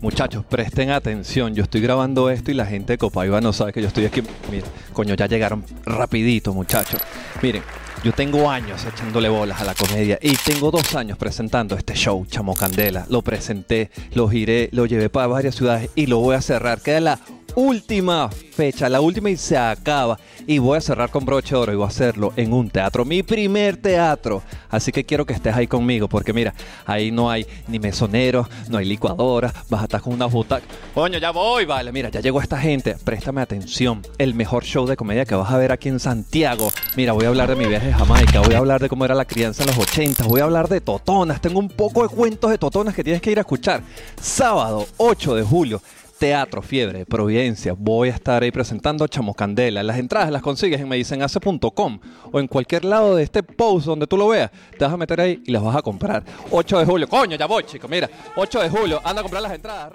Muchachos, presten atención. Yo estoy grabando esto y la gente de Copaiba no sabe que yo estoy aquí. Mira, coño, ya llegaron rapidito, muchachos. Miren, yo tengo años echándole bolas a la comedia y tengo dos años presentando este show, Chamo Candela. Lo presenté, lo giré, lo llevé para varias ciudades y lo voy a cerrar. Queda la última fecha, la última y se acaba. Y voy a cerrar con broche de oro y voy a hacerlo en un teatro, mi primer teatro. Así que quiero que estés ahí conmigo, porque mira, ahí no hay ni mesoneros, no hay licuadora, vas a estar con una butaca. Coño, ya voy, vale, mira, ya llegó esta gente. Préstame atención, el mejor show de comedia que vas a ver aquí en Santiago. Mira, voy a hablar de mi viaje a Jamaica, voy a hablar de cómo era la crianza en los 80, voy a hablar de totonas, tengo un poco de cuentos de totonas que tienes que ir a escuchar. Sábado 8 de julio. Teatro Fiebre, Providencia. Voy a estar ahí presentando Chamo Candela. Las entradas las consigues en medicenhace.com o en cualquier lado de este post donde tú lo veas. Te vas a meter ahí y las vas a comprar. 8 de julio. Coño, ya voy, chico. Mira, 8 de julio. Anda a comprar las entradas.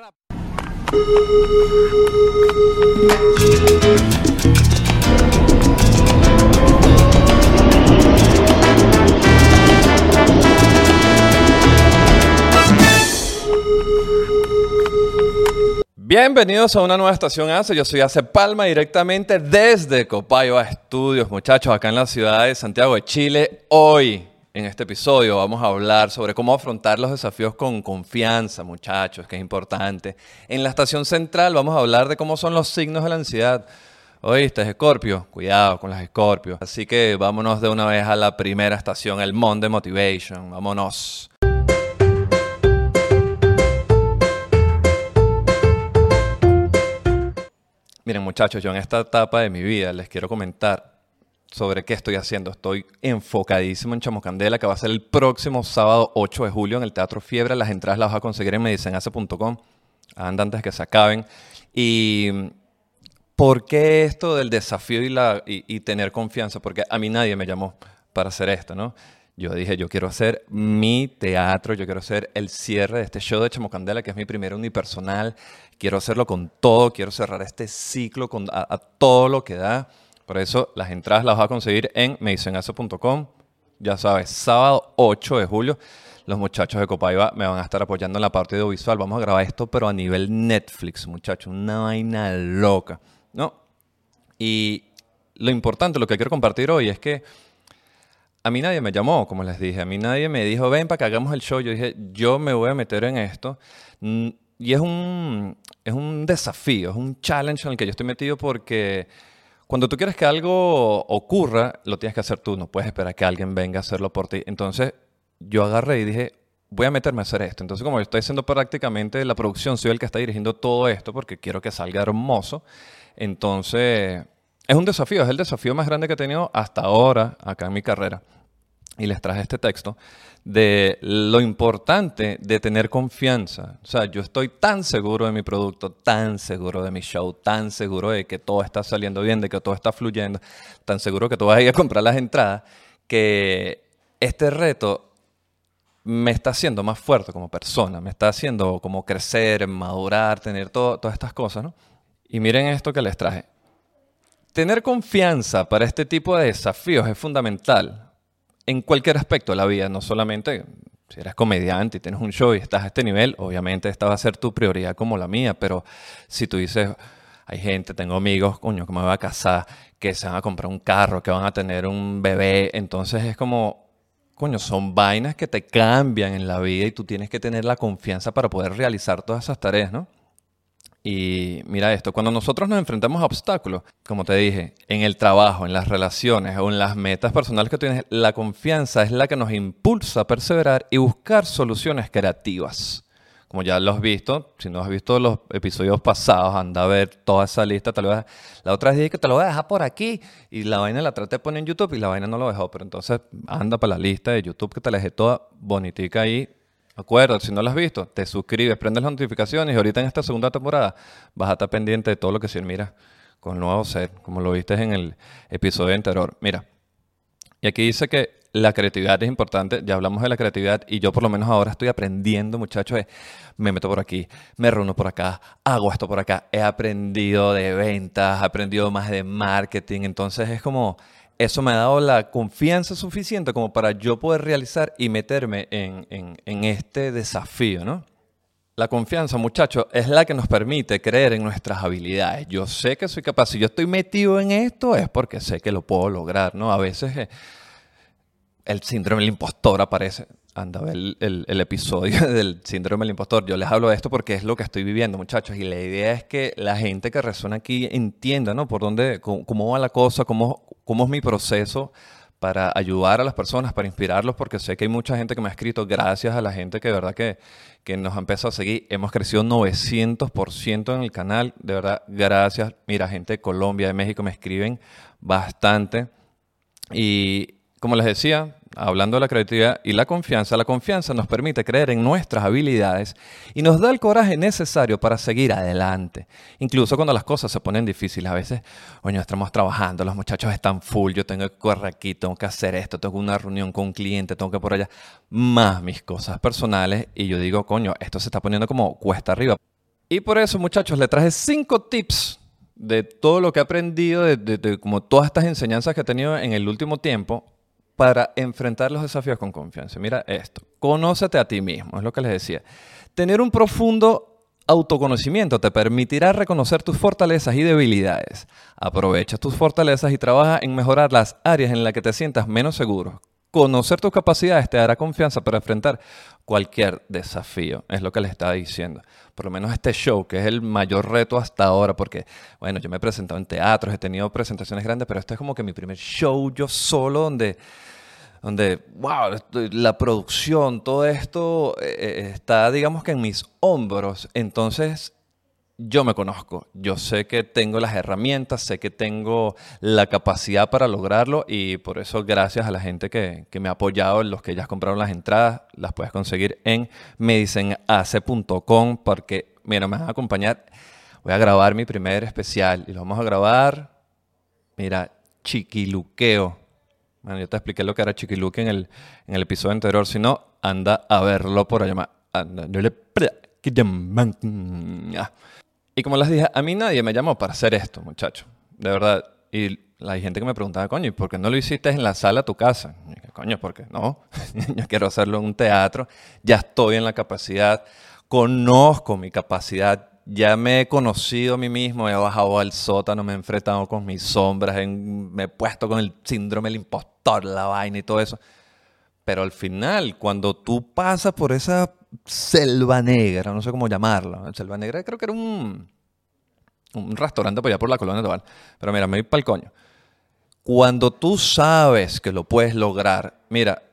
Bienvenidos a una nueva estación ACE. Yo soy Ace Palma directamente desde Copaiba Estudios, muchachos, acá en la ciudad de Santiago de Chile. Hoy, en este episodio, vamos a hablar sobre cómo afrontar los desafíos con confianza, muchachos, que es importante. En la estación central vamos a hablar de cómo son los signos de la ansiedad. Oíste, Escorpio, cuidado con las Escorpios. Así que vámonos de una vez a la primera estación, el Monday Motivation. Vámonos. Miren muchachos, yo en esta etapa de mi vida les quiero comentar sobre qué estoy haciendo. Estoy enfocadísimo en Chamocandela, que va a ser el próximo sábado 8 de julio en el Teatro Fiebre. Las entradas las vas a conseguir en medicenace.com. Anda antes que se acaben. Y ¿por qué esto del desafío y, y tener confianza? Porque a mí nadie me llamó para hacer esto, ¿no? Yo dije, yo quiero hacer mi teatro, yo quiero hacer el cierre de este show de Chamocandela, que es mi primer unipersonal. Quiero hacerlo con todo, quiero cerrar este ciclo con, a, todo lo que da. Por eso las entradas las vas a conseguir en medicenazo.com. Ya sabes, sábado 8 de julio, los muchachos de Copaiba me van a estar apoyando en la parte audiovisual. Vamos a grabar esto, pero a nivel Netflix, muchachos, una vaina loca, ¿no? Y lo importante, lo que quiero compartir hoy es que a mí nadie me llamó, como les dije. A mí nadie me dijo, ven para que hagamos el show. Yo dije, yo me voy a meter en esto. Mm, Y es un, es un desafío, es un challenge en el que yo estoy metido porque cuando tú quieres que algo ocurra, lo tienes que hacer tú. No puedes esperar que alguien venga a hacerlo por ti. Entonces, yo agarré y dije, voy a meterme a hacer esto. Entonces, como yo estoy haciendo prácticamente la producción, soy el que está dirigiendo todo esto porque quiero que salga hermoso. Entonces, es un desafío, es el desafío más grande que he tenido hasta ahora acá en mi carrera. Y les traje este texto de lo importante de tener confianza. O sea, yo estoy tan seguro de mi producto, tan seguro de mi show, tan seguro de que todo está saliendo bien, de que todo está fluyendo, tan seguro que tú vas a ir a comprar las entradas, que este reto me está haciendo más fuerte como persona, me está haciendo como crecer, madurar, tener todas estas cosas, ¿no? Y miren esto que les traje. Tener confianza para este tipo de desafíos es fundamental en cualquier aspecto de la vida, no solamente si eres comediante y tienes un show y estás a este nivel, obviamente esta va a ser tu prioridad como la mía, pero si tú dices, hay gente, tengo amigos, coño, que me voy a casar, que se van a comprar un carro, que van a tener un bebé, entonces es como, coño, son vainas que te cambian en la vida y tú tienes que tener la confianza para poder realizar todas esas tareas, ¿no? Y mira esto, cuando nosotros nos enfrentamos a obstáculos, como te dije, en el trabajo, en las relaciones o en las metas personales que tienes, la confianza es la que nos impulsa a perseverar y buscar soluciones creativas. Como ya lo has visto, si no has visto los episodios pasados, anda a ver toda esa lista. Tal vez la otra vez dije que te lo voy a dejar por aquí y la vaina la traté de poner en YouTube y la vaina no lo dejó. Pero entonces anda para la lista de YouTube que te la dejé toda bonitica ahí Acuérdate, si no lo has visto, te suscribes, prendes las notificaciones y ahorita en esta segunda temporada vas a estar pendiente de todo lo que se mira con el nuevo set, como lo viste en el episodio anterior. Mira, y aquí dice que la creatividad es importante, ya hablamos de la creatividad y yo por lo menos ahora estoy aprendiendo, muchachos, de, me meto por aquí, me reúno por acá, hago esto por acá, he aprendido de ventas, he aprendido más de marketing, entonces es como, eso me ha dado la confianza suficiente como para yo poder realizar y meterme en, en- este desafío, ¿no? La confianza, muchachos, es la que nos permite creer en nuestras habilidades. Yo sé que soy capaz. Si yo estoy metido en esto es porque sé que lo puedo lograr, ¿no? A veces eh, el síndrome del impostor aparece. Anda, el, el, episodio del síndrome del impostor. Yo les hablo de esto porque es lo que estoy viviendo, muchachos. Y la idea es que la gente que resuena aquí entienda, ¿no? Por dónde, cómo, va la cosa, cómo, cómo es mi proceso para ayudar a las personas, para inspirarlos, porque sé que hay mucha gente que me ha escrito, gracias a la gente que de verdad que, que nos ha empezado a seguir. Hemos crecido 900% en el canal, de verdad, gracias. Mira, gente de Colombia, de México me escriben bastante. Y como les decía, hablando de la creatividad y la confianza, la confianza nos permite creer en nuestras habilidades y nos da el coraje necesario para seguir adelante. Incluso cuando las cosas se ponen difíciles, a veces, oye, estamos trabajando, los muchachos están full, yo tengo que correr aquí, tengo que hacer esto, tengo una reunión con un cliente, tengo que por allá, más mis cosas personales y yo digo, coño, esto se está poniendo como cuesta arriba. Y por eso, muchachos, le traje cinco tips de todo lo que he aprendido, de, de como todas estas enseñanzas que he tenido en el último tiempo para enfrentar los desafíos con confianza. Mira esto, conócete a ti mismo, es lo que les decía. Tener un profundo autoconocimiento te permitirá reconocer tus fortalezas y debilidades. Aprovecha tus fortalezas y trabaja en mejorar las áreas en las que te sientas menos seguro. Conocer tus capacidades te dará confianza para enfrentar cualquier desafío, es lo que les estaba diciendo. Por lo menos este show, que es el mayor reto hasta ahora, porque, bueno, yo me he presentado en teatros, he tenido presentaciones grandes, pero este es como que mi primer show yo solo, donde, donde wow, la producción, todo esto eh, eh, está, digamos que en mis hombros. Entonces, yo me conozco, yo sé que tengo las herramientas, sé que tengo la capacidad para lograrlo y por eso gracias a la gente que, me ha apoyado, los que ya compraron las entradas, las puedes conseguir en medicenac.com porque, mira, me van a acompañar, voy a grabar mi primer especial y lo vamos a grabar, mira, chiquiluqueo. Bueno, yo te expliqué lo que era chiquiluque en el, en el episodio anterior, si no, anda a verlo por allá. Anda, y como les dije, a mí nadie me llamó para hacer esto, muchachos. De verdad. Y hay gente que me preguntaba, coño, ¿y por qué no lo hiciste en la sala de tu casa? Y dije, coño, no. Yo quiero hacerlo en un teatro. Ya estoy en la capacidad. Conozco mi capacidad. Ya me he conocido a mí mismo. He bajado al sótano, me he enfrentado con mis sombras. me he puesto con el síndrome del impostor, la vaina y todo eso. Pero al final, cuando tú pasas por esa Selva Negra, no sé cómo llamarla. Selva Negra creo que era un, un restaurante por allá por la colonia Total. Pero mira, me voy para el coño. Cuando tú sabes que lo puedes lograr, mira,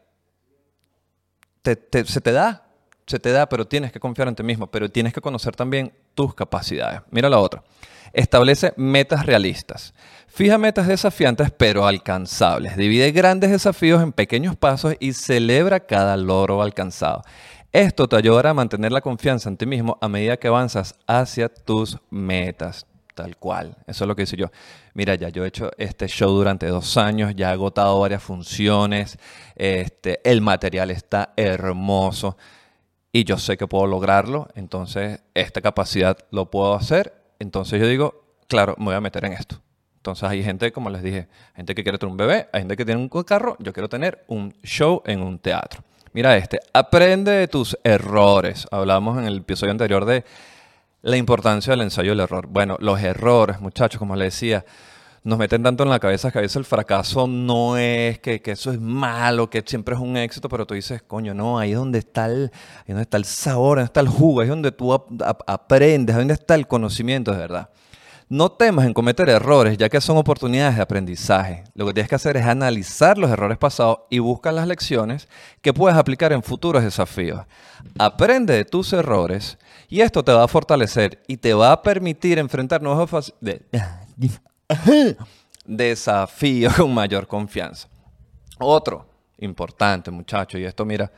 se te da, se te da, pero tienes que confiar en ti mismo, pero tienes que conocer también tus capacidades. Mira la otra. Establece metas realistas. Fija metas desafiantes pero alcanzables. Divide grandes desafíos en pequeños pasos y celebra cada logro alcanzado. Esto te ayudará a mantener la confianza en ti mismo a medida que avanzas hacia tus metas. Tal cual. Eso es lo que hice yo. Mira, ya yo he hecho este show durante dos años, ya he agotado varias funciones, este, el material está hermoso y yo sé que puedo lograrlo, entonces esta capacidad lo puedo hacer, entonces yo digo, claro, me voy a meter en esto. Entonces hay gente, como les dije, gente que quiere tener un bebé, hay gente que tiene un carro, yo quiero tener un show en un teatro. Mira este, aprende de tus errores. Hablamos en el episodio anterior de la importancia del ensayo del error. Bueno, los errores, muchachos, como les decía, nos meten tanto en la cabeza que a veces el fracaso no es que, eso es malo, que siempre es un éxito, pero tú dices, coño, no, ahí es donde está el, ahí donde está el sabor, ahí está el jugo, ahí es donde tú aprendes, ahí es donde está el conocimiento, de verdad. No temas en cometer errores, ya que son oportunidades de aprendizaje. Lo que tienes que hacer es analizar los errores pasados y buscar las lecciones que puedes aplicar en futuros desafíos. Aprende de tus errores y esto te va a fortalecer y te va a permitir enfrentar nuevos desafíos con mayor confianza. Otro importante, muchacho, y esto mira,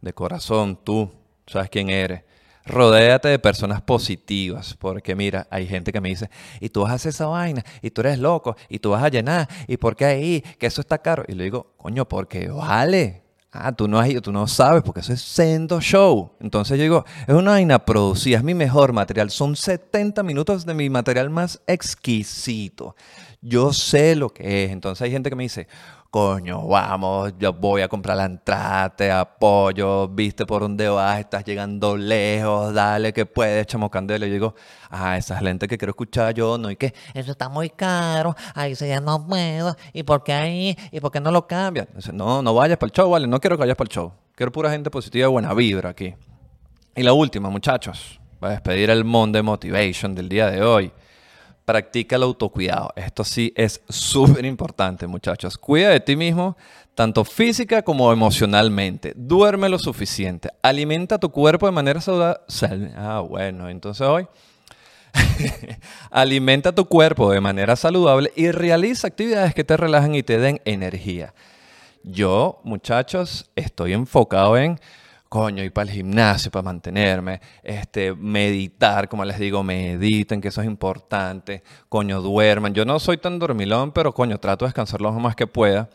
de corazón, tú sabes quién eres Rodéate de personas positivas, porque mira, hay gente que me dice, y tú vas a hacer esa vaina, y tú eres loco, y tú vas a llenar, y por qué ahí, que eso está caro. Y le digo, coño, porque vale. Ah, tú no has ido, tú no sabes, porque eso es sendo show. Entonces yo digo, es una vaina producida, es mi mejor material. Son 70 minutos de mi material más exquisito. Yo sé lo que es. Entonces hay gente que me dice, coño, vamos, yo voy a comprar la entrada, te apoyo, viste por dónde vas, estás llegando lejos, dale que puedes, chamo candela. Y yo digo, ah, esa es la gente que quiero escuchar yo, no, y que eso está muy caro, ahí se ya no puedo, y por qué ahí, y por qué no lo cambian. no, no vayas para el show, vale, no quiero que vayas para el show, quiero pura gente positiva, buena vibra aquí. Y la última, muchachos, voy a despedir el Monday Motivation del día de hoy practica el autocuidado. Esto sí es súper importante, muchachos. Cuida de ti mismo, tanto física como emocionalmente. Duerme lo suficiente. Alimenta tu cuerpo de manera saludable. Ah, bueno, entonces hoy. Alimenta tu cuerpo de manera saludable y realiza actividades que te relajen y te den energía. Yo, muchachos, estoy enfocado en coño, ir para el gimnasio para mantenerme, este, meditar, como les digo, mediten, que eso es importante, coño, duerman. Yo no soy tan dormilón, pero coño, trato de descansar lo más que pueda.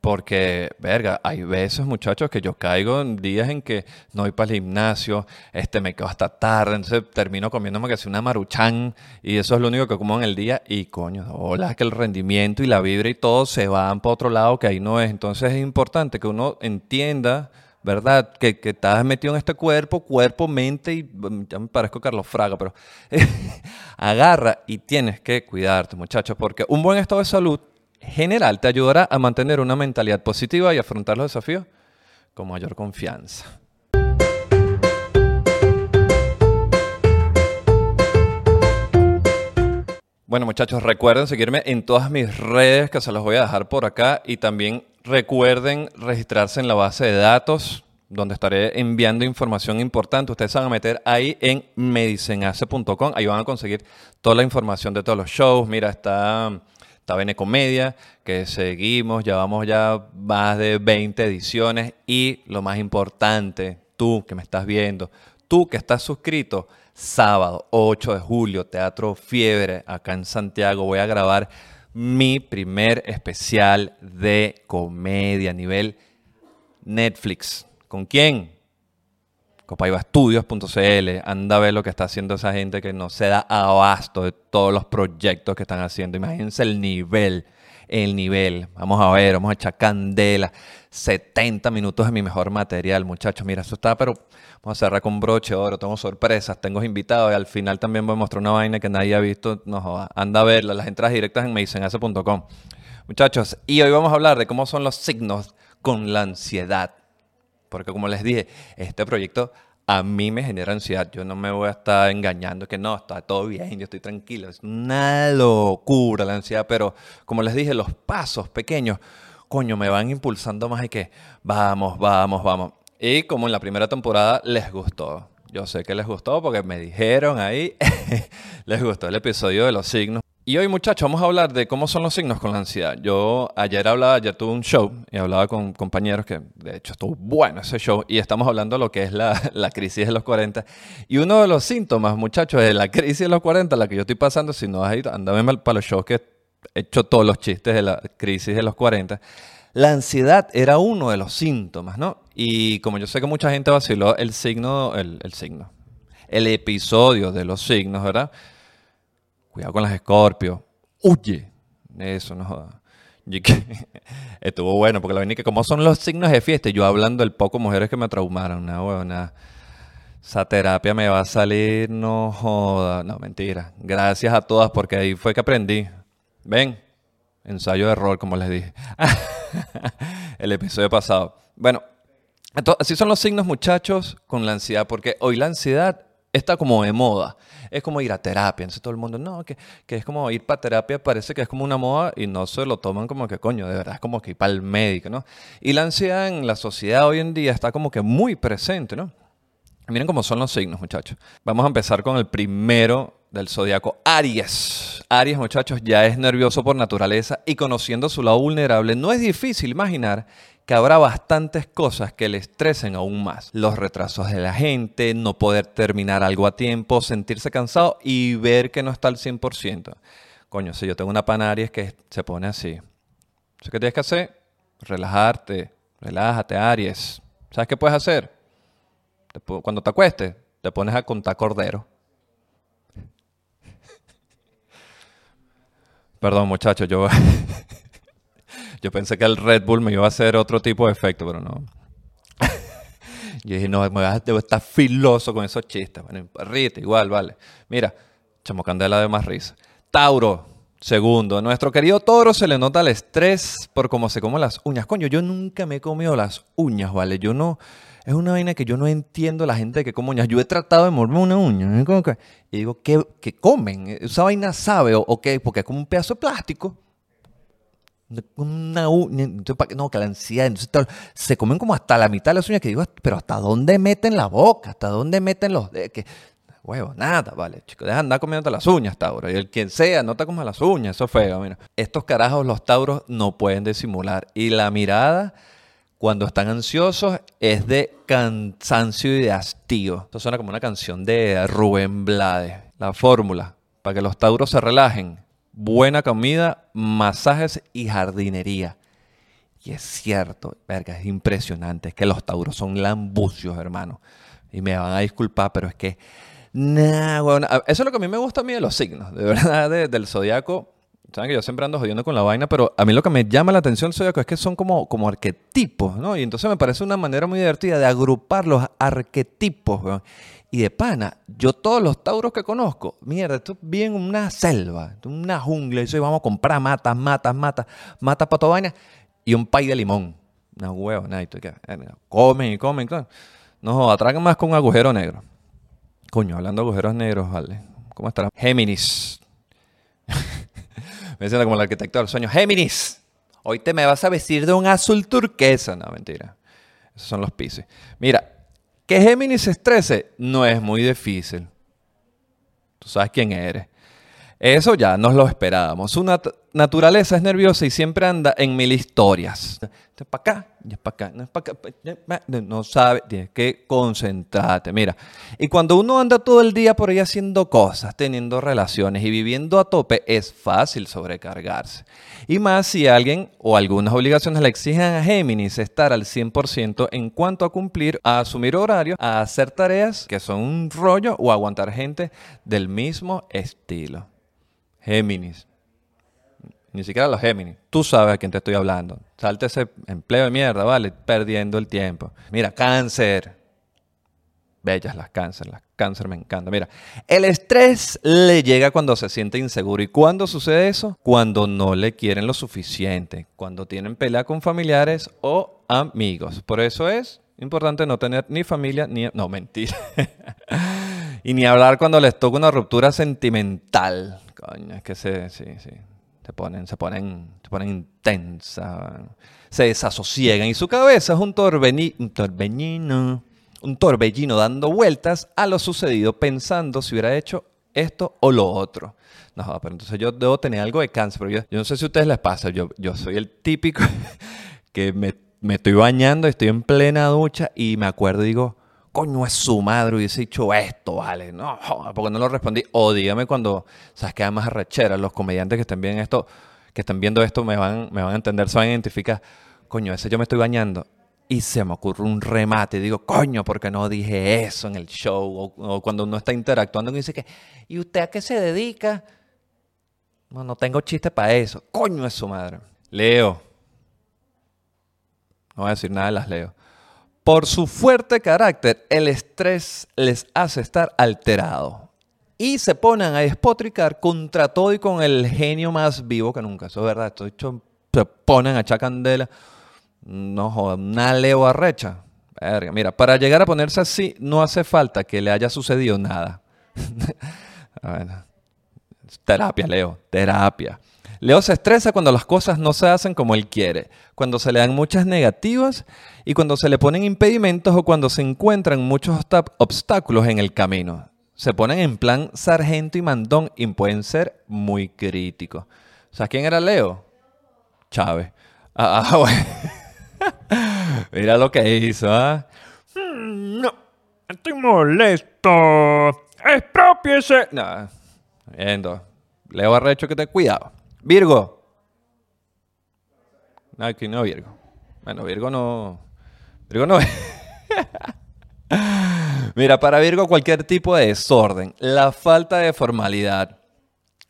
Porque, verga, hay veces, muchachos, que yo caigo en días en que no voy para el gimnasio, este, me quedo hasta tarde, entonces termino comiéndome que una maruchan y eso es lo único que como en el día y coño, hola, que el rendimiento y la vibra y todo se van para otro lado que ahí no es. Entonces es importante que uno entienda ¿verdad? Que, estás metido en este cuerpo, cuerpo, mente, y mm, ya me parezco Carlos Fraga, pero agarra y tienes que cuidarte, muchachos, porque un buen estado de salud general te ayudará a mantener una mentalidad positiva y afrontar los desafíos con mayor confianza. Bueno muchachos, recuerden seguirme en todas mis redes que se los voy a dejar por acá y también Recuerden registrarse en la base de datos donde estaré enviando información importante. Ustedes se van a meter ahí en medicenace.com. Ahí van a conseguir toda la información de todos los shows. Mira, está, está Bene Comedia, que seguimos. Llevamos ya más de 20 ediciones. Y lo más importante, tú que me estás viendo, tú que estás suscrito, sábado 8 de julio, Teatro Fiebre, acá en Santiago. Voy a grabar mi primer especial de comedia a nivel Netflix. ¿Con quién? Copaibastudios.cl. Anda a ver lo que está haciendo esa gente que no se da abasto de todos los proyectos que están haciendo. Imagínense el nivel, el nivel. Vamos a ver, vamos a echar candela. 70 minutos de mi mejor material, muchachos. Mira, eso está, pero Vamos a cerrar con broche oro, tengo sorpresas, tengo invitados y al final también voy a mostrar una vaina que nadie ha visto. No anda a verla, las entradas directas en medicenase.com. Muchachos, y hoy vamos a hablar de cómo son los signos con la ansiedad. Porque como les dije, este proyecto a mí me genera ansiedad. Yo no me voy a estar engañando que no, está todo bien, yo estoy tranquilo. Es una locura la ansiedad, pero como les dije, los pasos pequeños, coño, me van impulsando más y que vamos, vamos, vamos. Y como en la primera temporada les gustó. Yo sé que les gustó porque me dijeron ahí, les gustó el episodio de los signos. Y hoy muchachos vamos a hablar de cómo son los signos con la ansiedad. Yo ayer hablaba, ayer tuve un show y hablaba con compañeros que de hecho estuvo bueno ese show y estamos hablando de lo que es la, crisis de los 40. Y uno de los síntomas muchachos de la crisis de los 40, la que yo estoy pasando, si no has ido, andame para los shows que he hecho todos los chistes de la crisis de los 40 la ansiedad era uno de los síntomas, ¿no? Y como yo sé que mucha gente vaciló el signo, el, signo, el episodio de los signos, ¿verdad? Cuidado con las escorpios. Huye. Eso no joda. Estuvo bueno, porque la verdad que como son los signos de fiesta, yo hablando del poco mujeres que me traumaron, una huevona. Esa terapia me va a salir, no joda. No, mentira. Gracias a todas, porque ahí fue que aprendí. Ven, ensayo de error, como les dije. el episodio pasado. Bueno, así son los signos, muchachos, con la ansiedad, porque hoy la ansiedad está como de moda. Es como ir a terapia. Entonces todo el mundo, no, que, que es como ir para terapia, parece que es como una moda y no se lo toman como que coño, de verdad es como que ir para el médico, ¿no? Y la ansiedad en la sociedad hoy en día está como que muy presente, ¿no? Miren cómo son los signos, muchachos. Vamos a empezar con el primero del zodiaco Aries. Aries, muchachos, ya es nervioso por naturaleza y conociendo su lado vulnerable, no es difícil imaginar que habrá bastantes cosas que le estresen aún más. Los retrasos de la gente, no poder terminar algo a tiempo, sentirse cansado y ver que no está al 100%. Coño, si yo tengo una pana Aries que se pone así. ¿Qué tienes que hacer? Relajarte. Relájate, Aries. ¿Sabes qué puedes hacer? Cuando te acuestes, te pones a contar cordero. Perdón, muchachos, yo. Yo pensé que el Red Bull me iba a hacer otro tipo de efecto, pero no. Yo dije, no, me a, debo estar filoso con esos chistes. Bueno, rite, igual, vale. Mira, chamo candela de más risa. Tauro, segundo. Nuestro querido toro se le nota el estrés por cómo se come las uñas. Coño, yo nunca me he comido las uñas, ¿vale? Yo no... Es una vaina que yo no entiendo la gente que come uñas. Yo he tratado de morderme una uña. Y digo, ¿qué, qué comen? ¿Esa vaina sabe o? Porque es como un pedazo de plástico una uña, no, que la ansiedad, entonces se comen como hasta la mitad de las uñas que digo, pero ¿hasta dónde meten la boca? ¿Hasta dónde meten los de que huevo, nada, vale, chicos, deja de andar comiendo las uñas, Tauro, y el quien sea, no te comas las uñas, eso es feo, mira. Estos carajos los Tauros no pueden disimular y la mirada cuando están ansiosos es de cansancio y de hastío. Esto suena como una canción de Rubén Blades, la fórmula para que los Tauros se relajen buena comida, masajes y jardinería. Y es cierto, verga, es impresionante. Es que los tauros son lambucios, hermano. Y me van a disculpar, pero es que. Nah, bueno, eso es lo que a mí me gusta a mí de los signos, de verdad, del zodiaco. Saben que yo siempre ando jodiendo con la vaina, pero a mí lo que me llama la atención del zodiaco es que son como, como arquetipos, ¿no? Y entonces me parece una manera muy divertida de agrupar los arquetipos, y de pana, yo todos los tauros que conozco, mierda, esto es bien una selva, una jungla, y vamos a comprar matas, matas, matas, matas para vaina y un pay de limón. Una huevo, nada, comen y comen. No, atragan más con agujero negro. Coño, hablando de agujeros negros, vale. ¿Cómo estará? Géminis. me siento como el arquitecto del sueño. Géminis, hoy te me vas a vestir de un azul turquesa. No, mentira. Esos son los pisos. Mira, que Géminis se estrese no es muy difícil. Tú sabes quién eres. Eso ya nos lo esperábamos. Su naturaleza es nerviosa y siempre anda en mil historias. Es para acá, es para acá, es para acá. No sabe, tienes que concentrarte. Mira, y cuando uno anda todo el día por ahí haciendo cosas, teniendo relaciones y viviendo a tope, es fácil sobrecargarse. Y más si alguien o algunas obligaciones le exigen a Géminis estar al 100% en cuanto a cumplir, a asumir horario, a hacer tareas que son un rollo o aguantar gente del mismo estilo. Géminis. Ni siquiera los Géminis. Tú sabes a quién te estoy hablando. Salte ese empleo de mierda, ¿vale? Perdiendo el tiempo. Mira, cáncer. Bellas las cáncer. Las cáncer me encanta. Mira, el estrés le llega cuando se siente inseguro. ¿Y cuándo sucede eso? Cuando no le quieren lo suficiente. Cuando tienen pelea con familiares o amigos. Por eso es importante no tener ni familia ni... No, mentira. y ni hablar cuando les toca una ruptura sentimental. Es que se, sí, sí. Se ponen, se ponen, se ponen intensas, se desasosiegan y su cabeza es un, un torbellino, un torbellino dando vueltas a lo sucedido, pensando si hubiera hecho esto o lo otro. No, pero entonces yo debo tener algo de cáncer, pero yo, no sé si a ustedes les pasa, yo, yo soy el típico que me, me estoy bañando, estoy en plena ducha y me acuerdo y digo, coño es su madre hubiese dicho esto, vale, no, porque no lo respondí. O dígame cuando, sabes que más arrechera, los comediantes que estén viendo esto, que estén viendo esto me van, me van a entender, se van a identificar, coño, ese yo me estoy bañando y se me ocurre un remate y digo, coño, ¿por qué no dije eso en el show? O, cuando uno está interactuando y dice que, ¿y usted a qué se dedica? No, no tengo chiste para eso. Coño es su madre. Leo. No voy a decir nada de las Leo. Por su fuerte carácter, el estrés les hace estar alterado y se ponen a despotricar contra todo y con el genio más vivo que nunca. Eso es verdad. Esto hecho, se ponen a echar candela. No joder, una leo arrecha. mira, para llegar a ponerse así, no hace falta que le haya sucedido nada. terapia, Leo, terapia. Leo se estresa cuando las cosas no se hacen como él quiere, cuando se le dan muchas negativas y cuando se le ponen impedimentos o cuando se encuentran muchos obstáculos en el camino. Se ponen en plan sargento y mandón y pueden ser muy críticos. ¿Sabes quién era Leo? Chávez. Ah, ah bueno. Mira lo que hizo, ¿ah? Mm, no, estoy molesto. Expropiese. No, viendo. Leo Arrecho que te cuidado. Virgo. Aquí no, Virgo. Bueno, Virgo no. Virgo no. Mira, para Virgo cualquier tipo de desorden, la falta de formalidad,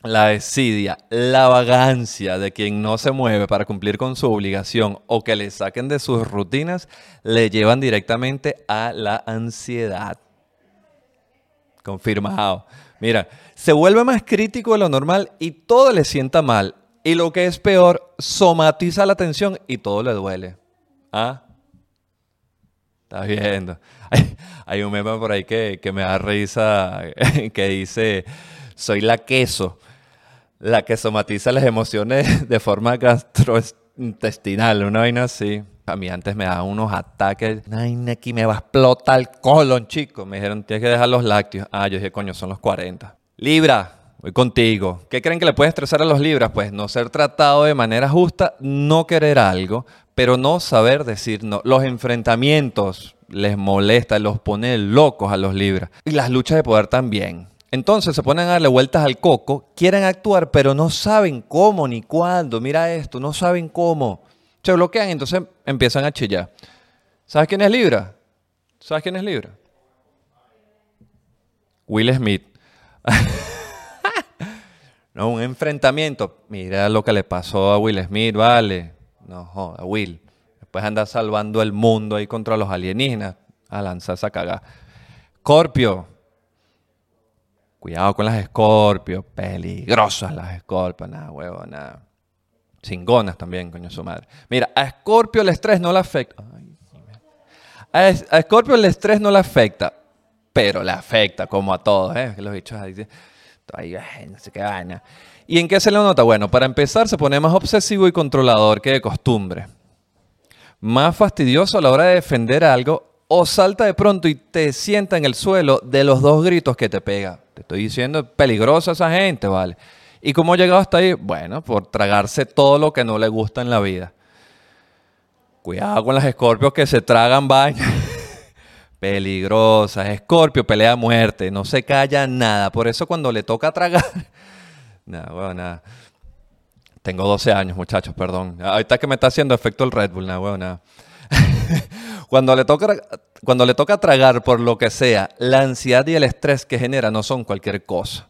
la desidia, la vagancia de quien no se mueve para cumplir con su obligación o que le saquen de sus rutinas, le llevan directamente a la ansiedad. Confirmado. Mira, se vuelve más crítico de lo normal y todo le sienta mal. Y lo que es peor, somatiza la tensión y todo le duele. ¿Ah? Estás viendo. Hay, un meme por ahí que, que me da risa que dice, soy la queso la que somatiza las emociones de forma gastrointestinal, una vaina así. A mí antes me daban unos ataques. Ay, aquí me va a explotar el colon, chico. Me dijeron, tienes que dejar los lácteos. Ah, yo dije, coño, son los 40. Libra, voy contigo. ¿Qué creen que le puede estresar a los libras? Pues no ser tratado de manera justa, no querer algo, pero no saber decir no. Los enfrentamientos les molesta, los pone locos a los libras. Y las luchas de poder también. Entonces se ponen a darle vueltas al coco, quieren actuar, pero no saben cómo ni cuándo. Mira esto, no saben cómo. Se bloquean, entonces empiezan a chillar. ¿Sabes quién es Libra? ¿Sabes quién es Libra? Will Smith. no, un enfrentamiento. Mira lo que le pasó a Will Smith, vale. No joda, Will. Después anda salvando el mundo ahí contra los alienígenas. A lanzar esa cagada. Scorpio. Cuidado con las escorpios, peligrosas las escorpios, nada, huevo, nada. Cingonas también, coño su madre. Mira, a Escorpio el estrés no le afecta. a Escorpio el estrés no le afecta, pero le afecta como a todos, ¿eh? Los bichos ahí, ahí no sé qué vaina. ¿Y en qué se le nota? Bueno, para empezar se pone más obsesivo y controlador que de costumbre. Más fastidioso a la hora de defender algo o salta de pronto y te sienta en el suelo de los dos gritos que te pega. Te estoy diciendo, peligrosa esa gente, ¿vale? ¿Y cómo ha llegado hasta ahí? Bueno, por tragarse todo lo que no le gusta en la vida. Cuidado con las escorpios que se tragan vainas. Peligrosas. Escorpio pelea a muerte. No se calla nada. Por eso cuando le toca tragar. nada, bueno, nada. Tengo 12 años, muchachos, perdón. Ahorita que me está haciendo efecto el Red Bull, nada, bueno, nada. cuando, le toca, cuando le toca tragar por lo que sea, la ansiedad y el estrés que genera no son cualquier cosa.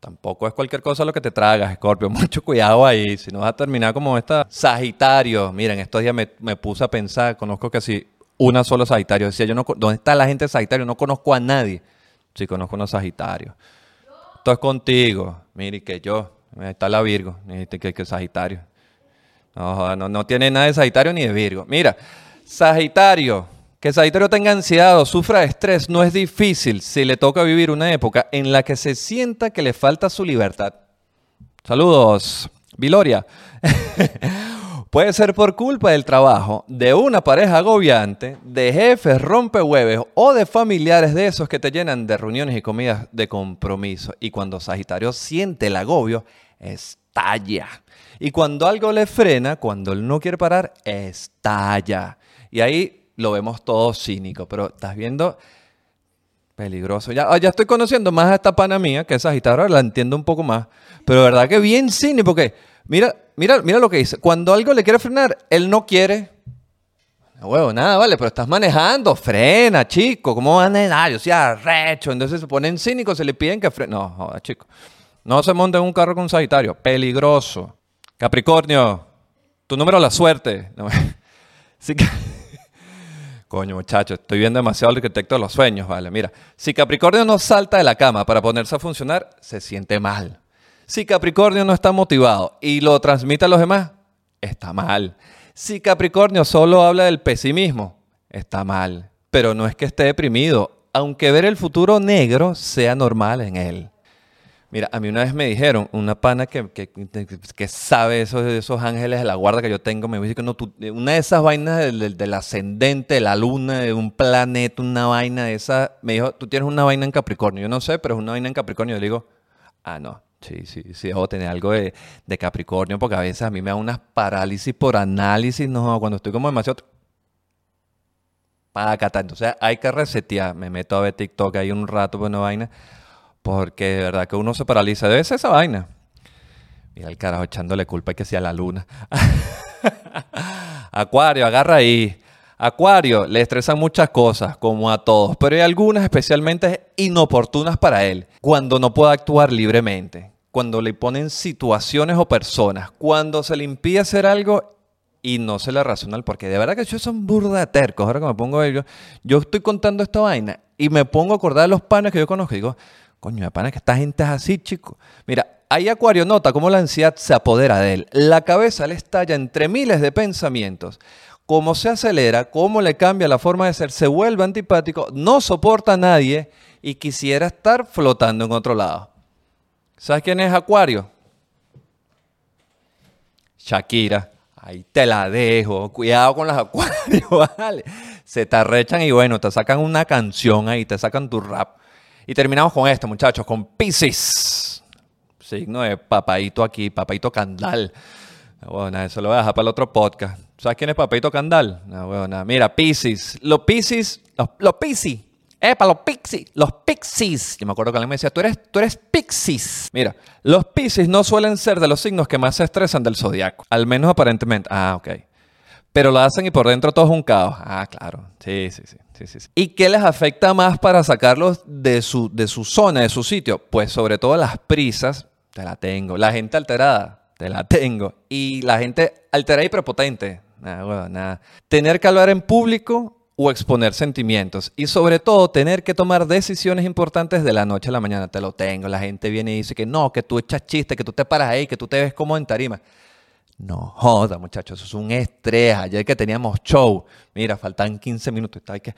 Tampoco es cualquier cosa lo que te tragas, Scorpio. Mucho cuidado ahí. Si no vas a terminar como esta Sagitario. Miren, estos días me, puse a pensar, conozco casi una sola Sagitario. Decía, yo no, ¿dónde está la gente de Sagitario? No conozco a nadie. Sí, conozco a unos Sagitario. Esto es contigo. Mire, que yo. Está la Virgo. Que, que Sagitario. No, no, tiene nada de Sagitario ni de Virgo. Mira, Sagitario, que Sagitario tenga ansiedad o sufra de estrés no es difícil si le toca vivir una época en la que se sienta que le falta su libertad. Saludos, Viloria. Puede ser por culpa del trabajo, de una pareja agobiante, de jefes rompehueves o de familiares de esos que te llenan de reuniones y comidas de compromiso. Y cuando Sagitario siente el agobio, estalla. Y cuando algo le frena, cuando él no quiere parar, estalla. Y ahí lo vemos todo cínico, pero estás viendo peligroso. Ya, ya estoy conociendo más a esta pana mía, que esa guitarra la entiendo un poco más. Pero verdad que bien cínico, porque mira, mira, mira lo que dice. Cuando algo le quiere frenar, él no quiere. No huevo, nada, vale, pero estás manejando, frena, chico. ¿Cómo van a ah, Yo soy arrecho. Entonces se ponen cínicos, se le piden que frene. No, chico. No se monte en un carro con un Sagitario. Peligroso. Capricornio, tu número la suerte. sí que... Coño, muchacho, estoy viendo demasiado el arquitecto de los sueños, vale. Mira, si Capricornio no salta de la cama para ponerse a funcionar, se siente mal. Si Capricornio no está motivado y lo transmite a los demás, está mal. Si Capricornio solo habla del pesimismo, está mal. Pero no es que esté deprimido, aunque ver el futuro negro sea normal en él. Mira, a mí una vez me dijeron, una pana que, que, sabe esos, esos ángeles de la guarda que yo tengo, me dijo que no, una de esas vainas del, ascendente, de la luna, de un planeta, una vaina de esa, me dijo, tú tienes una vaina en Capricornio. Yo no sé, pero es una vaina en Capricornio. Yo le digo, ah, no, sí, sí, sí, debo tener algo de, de Capricornio, porque a veces a mí me da unas parálisis por análisis, no, cuando estoy como demasiado para acá. Entonces hay que resetear. Me meto a ver TikTok ahí un rato por una vaina. Porque de verdad que uno se paraliza. Debe ser esa vaina. Mira el carajo echándole culpa que sea la luna. Acuario, agarra ahí. Acuario, le estresan muchas cosas, como a todos, pero hay algunas especialmente inoportunas para él, cuando no puede actuar libremente. cuando le ponen situaciones o personas, cuando se le impide hacer algo y no se le razona el porqué. De verdad que ellos son burda de. Ahora que me pongo ellos, yo estoy contando esta vaina y me pongo a acordar de los panes que yo conozco y digo, coño, de panes que esta gente es así, chico. Mira, ahí Acuario nota cómo la ansiedad se apodera de él. La cabeza le estalla entre miles de pensamientos. Cómo se acelera, cómo le cambia la forma de ser, se vuelve antipático, no soporta a nadie y quisiera estar flotando en otro lado. ¿Sabes quién es Acuario? Shakira. Ahí te la dejo. Cuidado con los acuarios, ¿vale? Se te arrechan y bueno, te sacan una canción ahí, te sacan tu rap. Y terminamos con esto, muchachos, con Pisces. Signo de papadito aquí, papadito candal. Bueno, eso lo voy a dejar para el otro podcast. ¿Sabes quién es papadito candal? No, bueno, Mira, Pisces. Los Pisces, los, los Pisces Epa, los pixies, los pixies. Yo me acuerdo que alguien me decía, tú eres, tú eres pixies. Mira, los piscis no suelen ser de los signos que más se estresan del zodiaco. Al menos aparentemente. Ah, ok. Pero lo hacen y por dentro todo es un caos. Ah, claro. Sí, sí, sí. sí, sí, ¿Y qué les afecta más para sacarlos de su, de su zona, de su sitio? Pues sobre todo las prisas, te la tengo. La gente alterada, te la tengo. Y la gente alterada y prepotente. Nada, bueno, nada. Tener que hablar en público o exponer sentimientos y sobre todo tener que tomar decisiones importantes de la noche a la mañana. Te lo tengo. La gente viene y dice que no, que tú echas chiste, que tú te paras ahí, que tú te ves como en tarima. No joda, muchachos, eso es un estrés. Ayer que teníamos show, mira, faltan 15 minutos. Está que,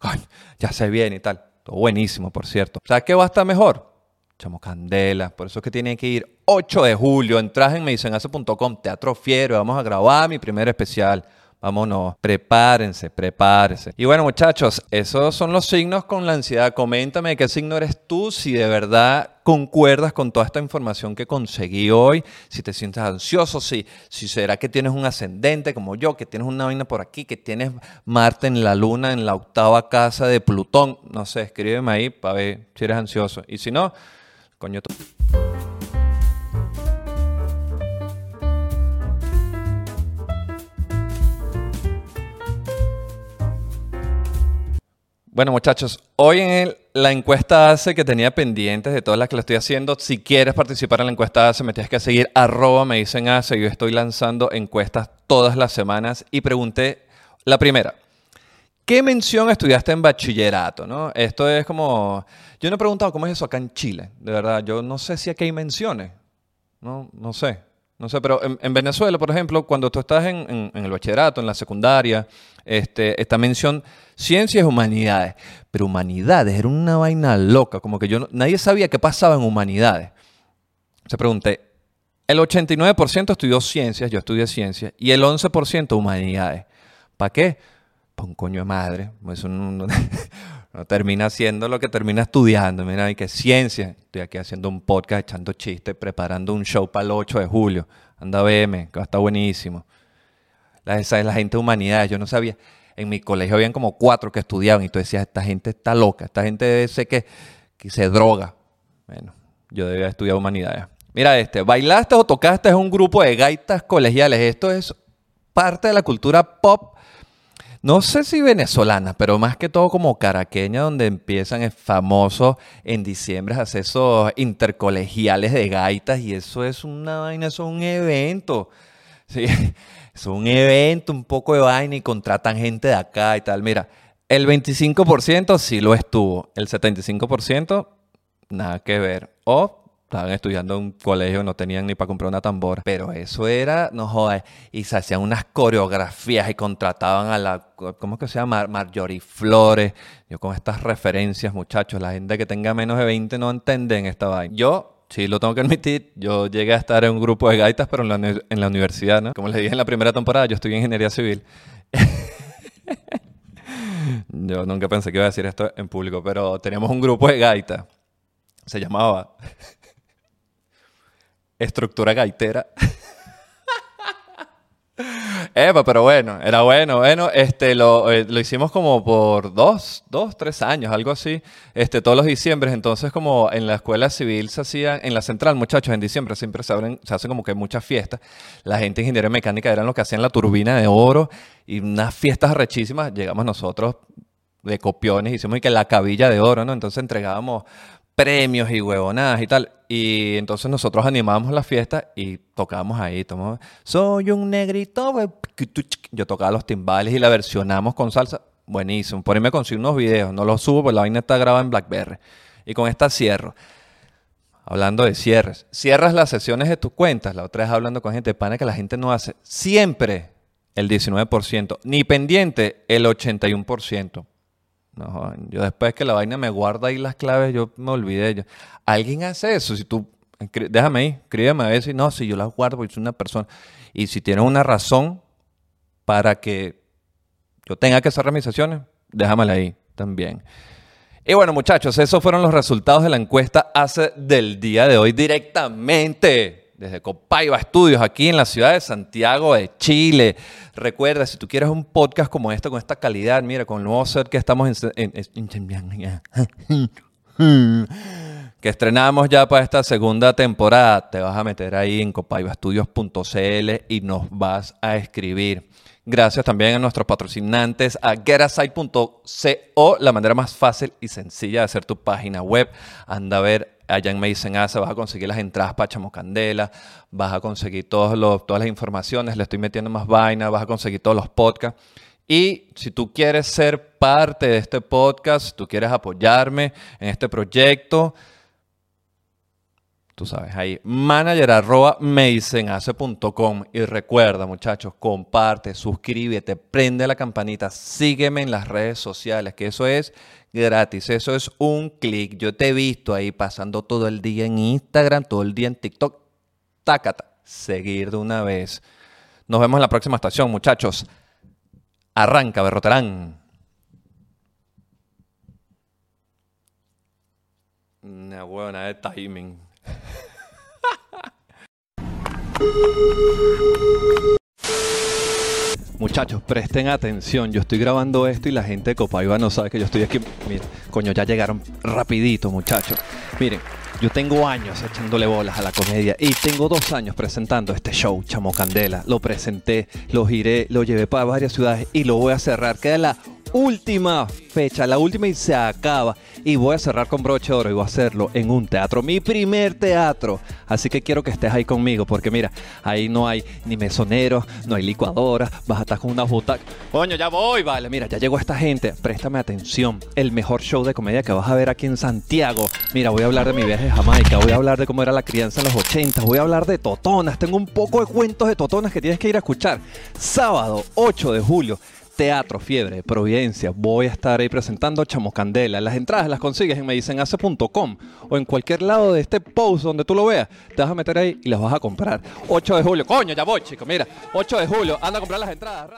ya se viene y tal. Todo buenísimo, por cierto. ¿Sabes qué va a estar mejor? Echamos candela. Por eso es que tienen que ir 8 de julio. Entras en medicenase.com, Teatro Fiero. Vamos a grabar mi primer especial. Vámonos, prepárense, prepárense. Y bueno, muchachos, esos son los signos con la ansiedad. Coméntame qué signo eres tú, si de verdad concuerdas con toda esta información que conseguí hoy, si te sientes ansioso, si, si será que tienes un ascendente como yo, que tienes una vaina por aquí, que tienes Marte en la luna, en la octava casa de Plutón. No sé, escríbeme ahí para ver si eres ansioso. Y si no, coño. Bueno, muchachos, hoy en la encuesta hace que tenía pendientes de todas las que le estoy haciendo. Si quieres participar en la encuesta ACE, me tienes que seguir arroba me dicen ACE. Yo estoy lanzando encuestas todas las semanas y pregunté la primera. ¿Qué mención estudiaste en bachillerato? ¿no? Esto es como... Yo no he preguntado cómo es eso acá en Chile, de verdad. Yo no sé si aquí hay menciones. No, no sé. No sé, pero en, Venezuela, por ejemplo, cuando tú estás en, el bachillerato, en la secundaria, este, esta mención ciencias humanidades. Pero humanidades era una vaina loca, como que yo nadie sabía qué pasaba en humanidades. Se pregunté, el 89% estudió ciencias, yo estudié ciencias, y el 11% humanidades. ¿Para qué? Para un coño de madre. Eso no, no termina haciendo lo que termina estudiando. Mira, hay que ciencia. Estoy aquí haciendo un podcast, echando chistes, preparando un show para el 8 de julio. Anda, veme, que va a estar buenísimo. La, esa es la gente de humanidades. Yo no sabía. En mi colegio habían como cuatro que estudiaban y tú decías, esta gente está loca, esta gente ser que, que se droga. Bueno, yo debía estudiar humanidades. Mira este, bailaste o tocaste es un grupo de gaitas colegiales. Esto es parte de la cultura pop no sé si venezolana, pero más que todo como caraqueña, donde empiezan es famoso en diciembre a hacer esos intercolegiales de gaitas y eso es una vaina, eso es un evento. Sí, es un evento, un poco de vaina y contratan gente de acá y tal. Mira, el 25% sí lo estuvo, el 75% nada que ver. O estaban estudiando en un colegio, no tenían ni para comprar una tambora. Pero eso era, no jodas, y se hacían unas coreografías y contrataban a la, ¿cómo es que se llama? Marjorie Flores. Yo con estas referencias, muchachos, la gente que tenga menos de 20 no entienden esta vaina. Yo sí lo tengo que admitir, yo llegué a estar en un grupo de gaitas, pero en la, en la universidad, ¿no? Como les dije en la primera temporada, yo estudié ingeniería civil. yo nunca pensé que iba a decir esto en público, pero teníamos un grupo de gaitas. Se llamaba estructura gaitera. Epa, pero bueno, era bueno, bueno, este, lo, eh, lo, hicimos como por dos, dos, tres años, algo así, este, todos los diciembres, entonces como en la escuela civil se hacía, en la central, muchachos, en diciembre siempre se, abren, se hacen como que muchas fiestas, la gente de ingeniería mecánica eran los que hacían la turbina de oro y unas fiestas rechísimas, llegamos nosotros de copiones, hicimos y que la cabilla de oro, ¿no? Entonces entregábamos premios y huevonadas y tal. Y entonces nosotros animábamos la fiesta y tocábamos ahí. tomamos, Soy un negrito. güey". Yo tocaba los timbales y la versionamos con salsa. Buenísimo. Por ahí me consigo unos videos. No los subo porque la vaina está grabada en Blackberry. Y con esta cierro. Hablando de cierres. Cierras las sesiones de tus cuentas. La otra vez hablando con gente de pana que la gente no hace. Siempre el 19%. Ni pendiente el 81%. No, yo después que la vaina me guarda ahí las claves, yo me olvidé. Yo, ¿Alguien hace eso? Si tú, déjame ahí, escríbeme a si no, si yo las guardo porque soy una persona. Y si tienes una razón para que yo tenga que cerrar mis sesiones, déjamela ahí también. Y bueno, muchachos, esos fueron los resultados de la encuesta hace del día de hoy directamente desde Copaiba Estudios, aquí en la ciudad de Santiago de Chile. Recuerda, si tú quieres un podcast como este, con esta calidad, mira, con el nuevo set que estamos en, en- que estrenamos ya para esta segunda temporada, te vas a meter ahí en copaibastudios.cl y nos vas a escribir. Gracias también a nuestros patrocinantes, a getasite.co, la manera más fácil y sencilla de hacer tu página web. Anda a ver allá en Medicen Asa, vas a conseguir las entradas para Chamo Candela, vas a conseguir todas las informaciones, le estoy metiendo más vaina, vas a conseguir todos los podcasts. Y si tú quieres ser parte de este podcast, si tú quieres apoyarme en este proyecto, tú sabes, ahí, manager arroba medicenhace.com. Y recuerda, muchachos, comparte, suscríbete, prende la campanita, sígueme en las redes sociales, que eso es gratis, eso es un clic. Yo te he visto ahí pasando todo el día en Instagram, todo el día en TikTok. Tácata, seguir de una vez. Nos vemos en la próxima estación, muchachos. Arranca, Berroterán. Una buena de timing. Muchachos, presten atención. Yo estoy grabando esto y la gente de Copaiba no sabe que yo estoy aquí. Mira, coño, ya llegaron rapidito, muchachos. Miren, yo tengo años echándole bolas a la comedia y tengo dos años presentando este show, Chamo Candela. Lo presenté, lo giré, lo llevé para varias ciudades y lo voy a cerrar. Queda la última fecha, la última y se acaba. Y voy a cerrar con broche de oro y voy a hacerlo en un teatro, mi primer teatro. Así que quiero que estés ahí conmigo, porque mira, ahí no hay ni mesoneros, no hay licuadora, vas a estar con una butaca. Coño, ya voy, vale. Mira, ya llegó esta gente. Préstame atención. El mejor show de comedia que vas a ver aquí en Santiago. Mira, voy a hablar de mi viaje a Jamaica, voy a hablar de cómo era la crianza en los 80, voy a hablar de totonas. Tengo un poco de cuentos de totonas que tienes que ir a escuchar. Sábado 8 de julio. Teatro Fiebre de Providencia. Voy a estar ahí presentando Chamo Candela. Las entradas las consigues en medicenhace.com o en cualquier lado de este post donde tú lo veas. Te vas a meter ahí y las vas a comprar. 8 de julio. Coño, ya voy, chico. Mira, 8 de julio. Anda a comprar las entradas. rápido.